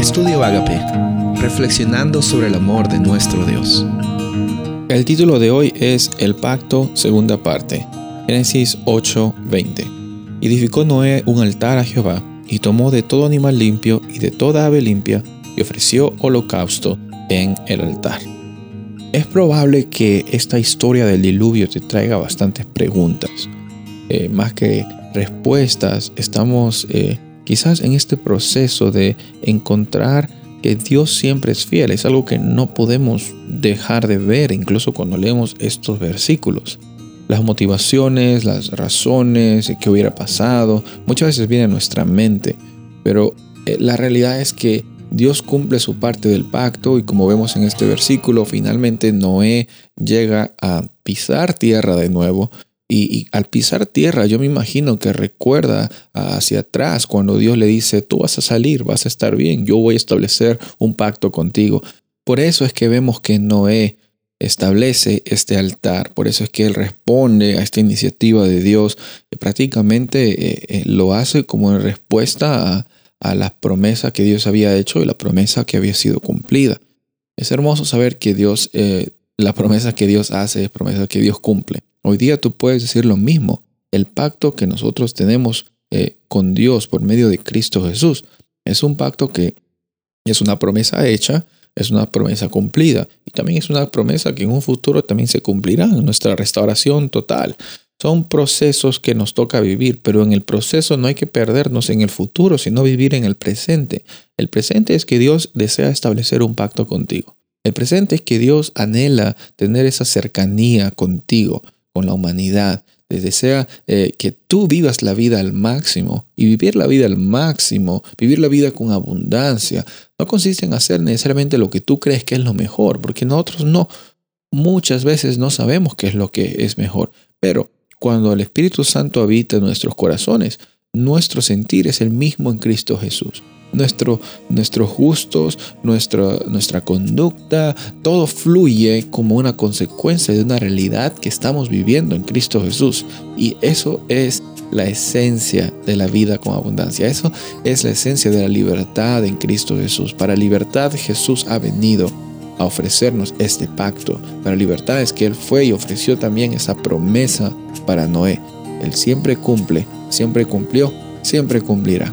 Estudio Agape, reflexionando sobre el amor de nuestro Dios. El título de hoy es El pacto, segunda parte. Génesis 8:20. Edificó Noé un altar a Jehová, y tomó de todo animal limpio y de toda ave limpia, y ofreció holocausto en el altar. Es probable que esta historia del diluvio te traiga bastantes preguntas. Eh, más que respuestas, estamos eh, quizás en este proceso de encontrar que Dios siempre es fiel. Es algo que no podemos dejar de ver incluso cuando leemos estos versículos. Las motivaciones, las razones, qué hubiera pasado, muchas veces vienen a nuestra mente, pero eh, la realidad es que Dios cumple su parte del pacto y como vemos en este versículo, finalmente Noé llega a pisar tierra de nuevo y, al pisar tierra, yo me imagino que recuerda hacia atrás cuando Dios le dice, tú vas a salir, vas a estar bien, yo voy a establecer un pacto contigo. Por eso es que vemos que Noé establece este altar, por eso es que él responde a esta iniciativa de Dios, y prácticamente eh, eh, lo hace como en respuesta a, a la promesa que Dios había hecho y la promesa que había sido cumplida. Es hermoso saber que Dios, eh, la promesa que Dios hace es promesa que Dios cumple. Hoy día tú puedes decir lo mismo. El pacto que nosotros tenemos eh, con Dios por medio de Cristo Jesús es un pacto que es una promesa hecha, es una promesa cumplida y también es una promesa que en un futuro también se cumplirá en nuestra restauración total. Son procesos que nos toca vivir, pero en el proceso no hay que perdernos en el futuro, sino vivir en el presente. El presente es que Dios desea establecer un pacto contigo. El presente es que Dios anhela tener esa cercanía contigo con la humanidad. Desea eh, que tú vivas la vida al máximo. Y vivir la vida al máximo, vivir la vida con abundancia, no consiste en hacer necesariamente lo que tú crees que es lo mejor, porque nosotros no, muchas veces no sabemos qué es lo que es mejor, pero cuando el Espíritu Santo habita en nuestros corazones, nuestro sentir es el mismo en Cristo Jesús nuestro, nuestros gustos, nuestra, nuestra conducta, todo fluye como una consecuencia de una realidad que estamos viviendo en Cristo Jesús. Y eso es la esencia de la vida con abundancia. Eso es la esencia de la libertad en Cristo Jesús. Para libertad Jesús ha venido a ofrecernos este pacto. Para libertad es que Él fue y ofreció también esa promesa para Noé. Él siempre cumple, siempre cumplió, siempre cumplirá.